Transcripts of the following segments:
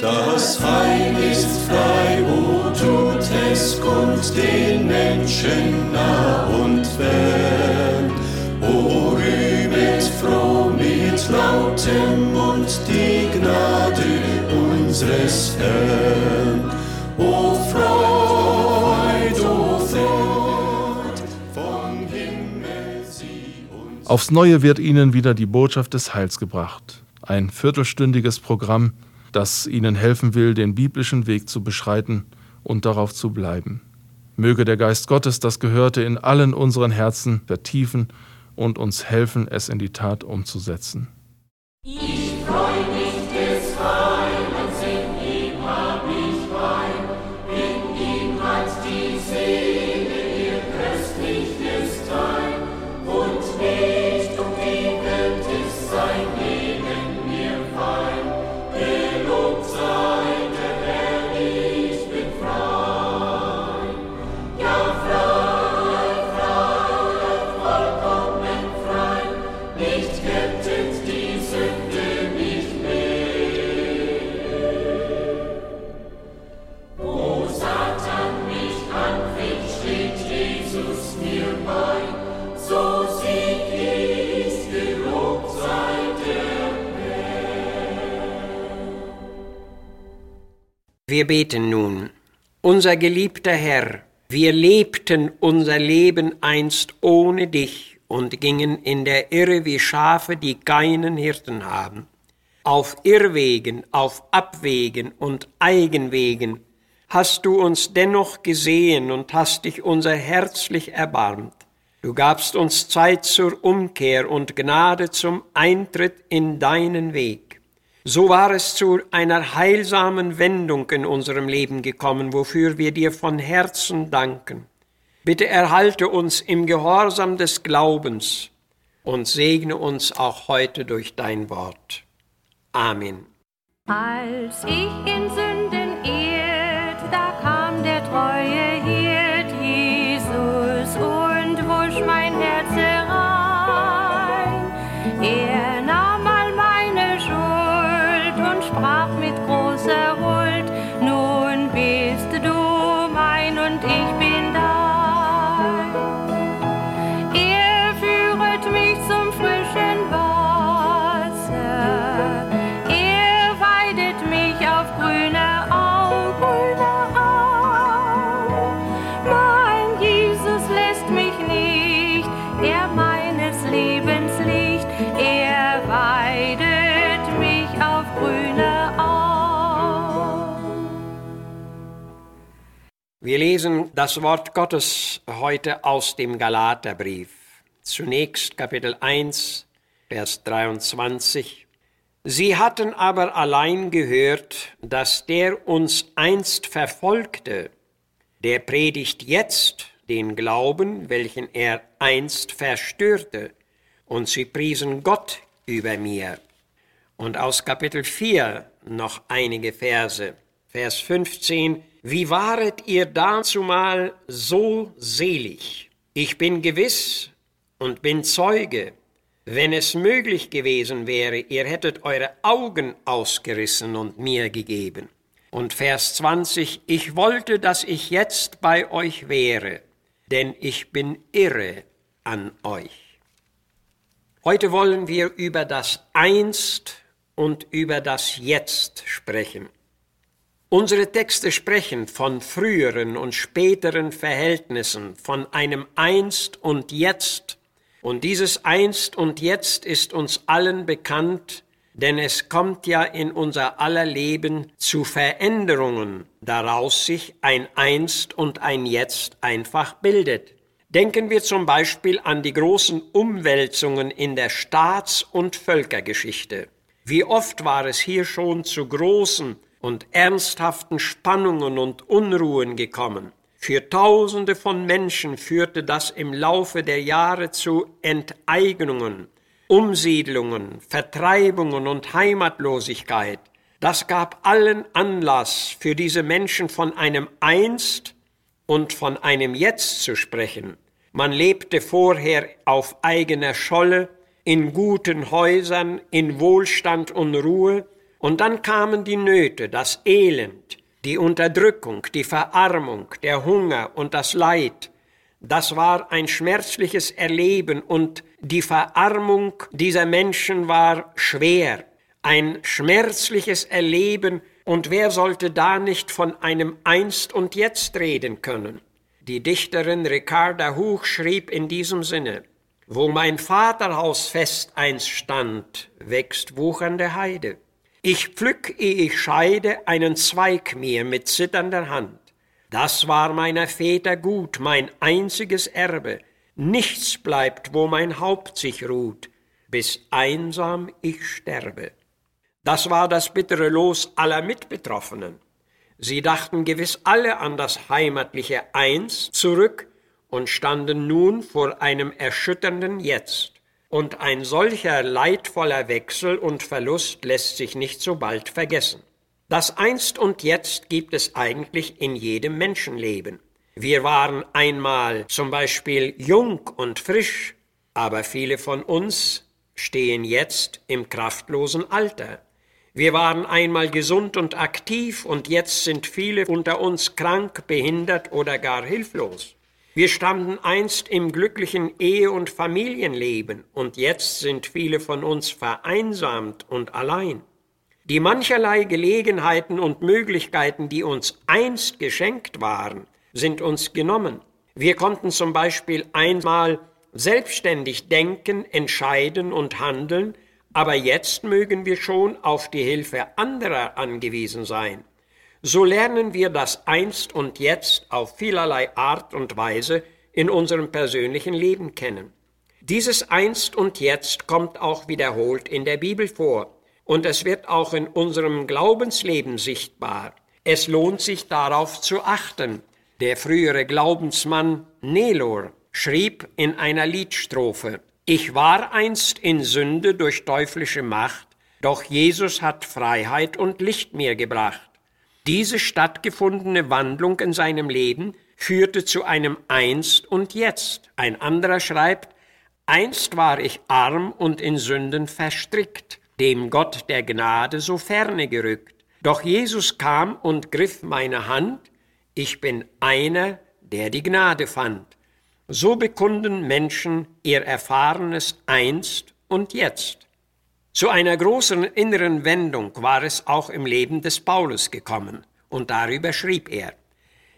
Das Heil ist frei, o tut es kund den Menschen nah und fern. O rühmet froh mit lautem Mund die Gnade unseres Herrn. O Freud, o Freud, vom Himmel sie uns. Aufs Neue wird Ihnen wieder die Botschaft des Heils gebracht. Ein viertelstündiges Programm, das Ihnen helfen will, den biblischen Weg zu beschreiten und darauf zu bleiben. Möge der Geist Gottes das Gehörte in allen unseren Herzen vertiefen und uns helfen, es in die Tat umzusetzen. Ich Wir beten nun. Unser geliebter Herr, wir lebten unser Leben einst ohne dich und gingen in der Irre wie Schafe, die keinen Hirten haben. Auf Irrwegen, auf Abwegen und Eigenwegen hast du uns dennoch gesehen und hast dich unser herzlich erbarmt. Du gabst uns Zeit zur Umkehr und Gnade zum Eintritt in deinen Weg. So war es zu einer heilsamen Wendung in unserem Leben gekommen, wofür wir dir von Herzen danken. Bitte erhalte uns im Gehorsam des Glaubens und segne uns auch heute durch dein Wort. Amen. Als ich in Sünden irrt, da kam der treue Wir lesen das Wort Gottes heute aus dem Galaterbrief. Zunächst Kapitel 1, Vers 23. Sie hatten aber allein gehört, dass der uns einst verfolgte, der predigt jetzt den Glauben, welchen er einst verstörte, und sie priesen Gott über mir. Und aus Kapitel 4 noch einige Verse. Vers 15. Wie waret ihr dazumal so selig? Ich bin gewiss und bin Zeuge, wenn es möglich gewesen wäre, ihr hättet eure Augen ausgerissen und mir gegeben. Und Vers 20, ich wollte, dass ich jetzt bei euch wäre, denn ich bin irre an euch. Heute wollen wir über das Einst und über das Jetzt sprechen. Unsere Texte sprechen von früheren und späteren Verhältnissen, von einem Einst und Jetzt. Und dieses Einst und Jetzt ist uns allen bekannt, denn es kommt ja in unser aller Leben zu Veränderungen, daraus sich ein Einst und ein Jetzt einfach bildet. Denken wir zum Beispiel an die großen Umwälzungen in der Staats- und Völkergeschichte. Wie oft war es hier schon zu großen und ernsthaften Spannungen und Unruhen gekommen. Für Tausende von Menschen führte das im Laufe der Jahre zu Enteignungen, Umsiedlungen, Vertreibungen und Heimatlosigkeit. Das gab allen Anlass für diese Menschen von einem Einst und von einem Jetzt zu sprechen. Man lebte vorher auf eigener Scholle, in guten Häusern, in Wohlstand und Ruhe, Und dann kamen die Nöte, das Elend, die Unterdrückung, die Verarmung, der Hunger und das Leid. Das war ein schmerzliches Erleben und die Verarmung dieser Menschen war schwer. Ein schmerzliches Erleben und wer sollte da nicht von einem Einst und Jetzt reden können? Die Dichterin Ricarda Huch schrieb in diesem Sinne, wo mein Vaterhaus fest einst stand, wächst wuchernde Heide. Ich pflück, ehe ich scheide, einen Zweig mir mit zitternder Hand. Das war meiner Väter gut, mein einziges Erbe. Nichts bleibt, wo mein Haupt sich ruht, bis einsam ich sterbe. Das war das bittere Los aller Mitbetroffenen. Sie dachten gewiss alle an das heimatliche Eins zurück und standen nun vor einem erschütternden Jetzt. Und ein solcher leidvoller Wechsel und Verlust lässt sich nicht so bald vergessen. Das Einst und Jetzt gibt es eigentlich in jedem Menschenleben. Wir waren einmal zum Beispiel jung und frisch, aber viele von uns stehen jetzt im kraftlosen Alter. Wir waren einmal gesund und aktiv und jetzt sind viele unter uns krank, behindert oder gar hilflos. Wir standen einst im glücklichen Ehe- und Familienleben und jetzt sind viele von uns vereinsamt und allein. Die mancherlei Gelegenheiten und Möglichkeiten, die uns einst geschenkt waren, sind uns genommen. Wir konnten zum Beispiel einmal selbstständig denken, entscheiden und handeln, aber jetzt mögen wir schon auf die Hilfe anderer angewiesen sein so lernen wir das einst und jetzt auf vielerlei Art und Weise in unserem persönlichen Leben kennen. Dieses einst und jetzt kommt auch wiederholt in der Bibel vor und es wird auch in unserem Glaubensleben sichtbar. Es lohnt sich darauf zu achten. Der frühere Glaubensmann Nelor schrieb in einer Liedstrophe, Ich war einst in Sünde durch teuflische Macht, doch Jesus hat Freiheit und Licht mir gebracht. Diese stattgefundene Wandlung in seinem Leben führte zu einem Einst und Jetzt. Ein anderer schreibt, Einst war ich arm und in Sünden verstrickt, dem Gott der Gnade so ferne gerückt. Doch Jesus kam und griff meine Hand, ich bin einer, der die Gnade fand. So bekunden Menschen ihr erfahrenes Einst und Jetzt. Zu einer großen inneren Wendung war es auch im Leben des Paulus gekommen, und darüber schrieb er.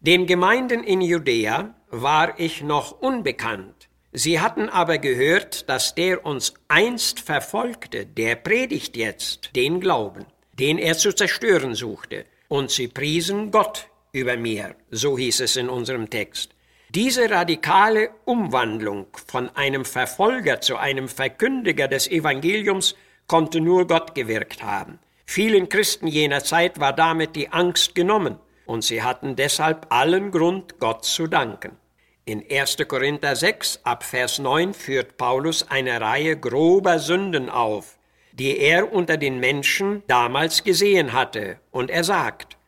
Den Gemeinden in Judäa war ich noch unbekannt. Sie hatten aber gehört, dass der uns einst verfolgte, der predigt jetzt den Glauben, den er zu zerstören suchte, und sie priesen Gott über mir, so hieß es in unserem Text. Diese radikale Umwandlung von einem Verfolger zu einem Verkündiger des Evangeliums konnte nur Gott gewirkt haben. Vielen Christen jener Zeit war damit die Angst genommen und sie hatten deshalb allen Grund, Gott zu danken. In 1. Korinther 6 ab Vers 9 führt Paulus eine Reihe grober Sünden auf, die er unter den Menschen damals gesehen hatte, und er sagt,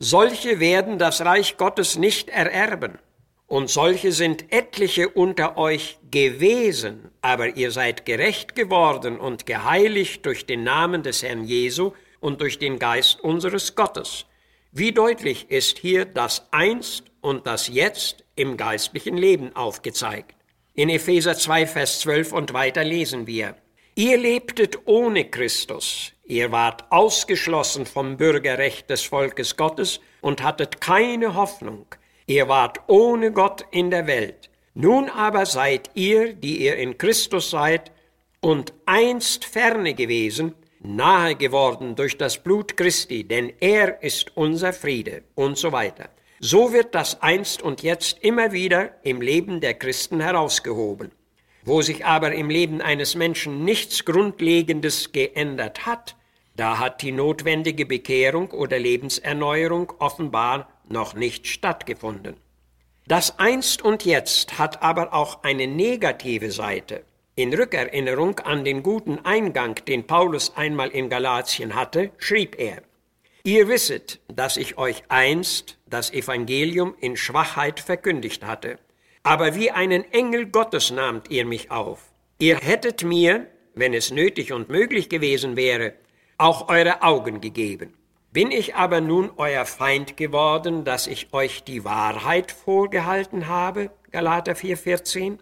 solche werden das Reich Gottes nicht ererben. Und solche sind etliche unter euch gewesen, aber ihr seid gerecht geworden und geheiligt durch den Namen des Herrn Jesu und durch den Geist unseres Gottes. Wie deutlich ist hier das Einst und das Jetzt im geistlichen Leben aufgezeigt. In Epheser 2, Vers 12 und weiter lesen wir, Ihr lebtet ohne Christus, ihr wart ausgeschlossen vom Bürgerrecht des Volkes Gottes und hattet keine Hoffnung, Ihr wart ohne Gott in der Welt. Nun aber seid ihr, die ihr in Christus seid, und einst ferne gewesen, nahe geworden durch das Blut Christi, denn er ist unser Friede und so weiter. So wird das einst und jetzt immer wieder im Leben der Christen herausgehoben. Wo sich aber im Leben eines Menschen nichts Grundlegendes geändert hat, da hat die notwendige Bekehrung oder Lebenserneuerung offenbar noch nicht stattgefunden. Das Einst und Jetzt hat aber auch eine negative Seite. In Rückerinnerung an den guten Eingang, den Paulus einmal in Galatien hatte, schrieb er, Ihr wisset, dass ich euch einst das Evangelium in Schwachheit verkündigt hatte, aber wie einen Engel Gottes nahmt ihr mich auf. Ihr hättet mir, wenn es nötig und möglich gewesen wäre, auch eure Augen gegeben. Bin ich aber nun euer Feind geworden, dass ich euch die Wahrheit vorgehalten habe? Galater 4,14.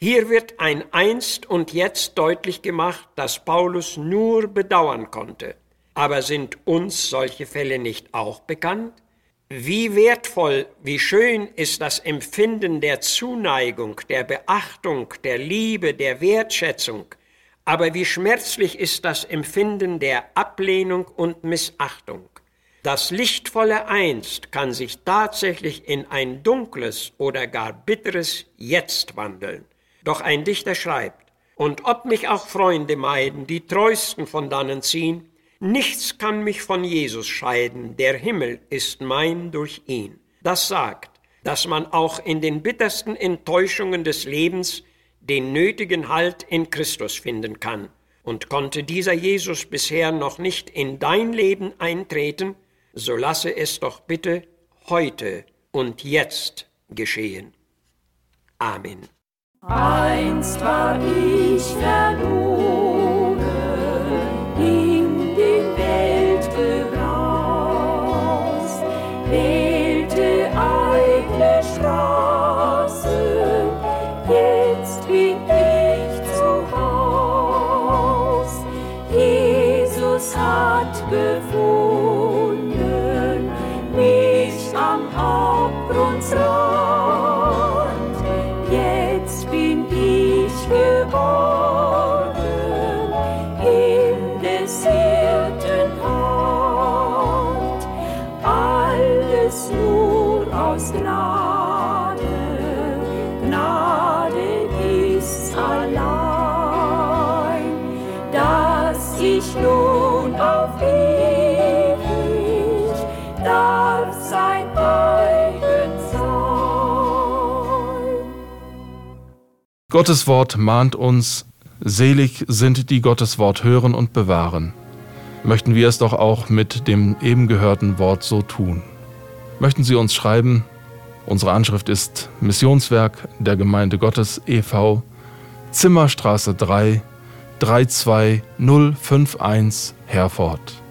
Hier wird ein einst und jetzt deutlich gemacht, dass Paulus nur bedauern konnte. Aber sind uns solche Fälle nicht auch bekannt? Wie wertvoll, wie schön ist das Empfinden der Zuneigung, der Beachtung, der Liebe, der Wertschätzung, aber wie schmerzlich ist das Empfinden der Ablehnung und Missachtung. Das lichtvolle Einst kann sich tatsächlich in ein dunkles oder gar bitteres Jetzt wandeln. Doch ein Dichter schreibt, und ob mich auch Freunde meiden, die treusten von dannen ziehen, Nichts kann mich von Jesus scheiden, der Himmel ist mein durch ihn. Das sagt, dass man auch in den bittersten Enttäuschungen des Lebens den nötigen Halt in Christus finden kann. Und konnte dieser Jesus bisher noch nicht in dein Leben eintreten, so lasse es doch bitte heute und jetzt geschehen. Amen. Einst war ich verloren. am Abgrundsrand. Jetzt bin ich geborgen in des Hirten Alles nur aus Gnade, Gnade ist allein, dass ich nun auf ihn Gottes Wort mahnt uns, selig sind die Gottes Wort hören und bewahren. Möchten wir es doch auch mit dem eben gehörten Wort so tun. Möchten Sie uns schreiben? Unsere Anschrift ist Missionswerk der Gemeinde Gottes e.V. Zimmerstraße 3 32051 Herford.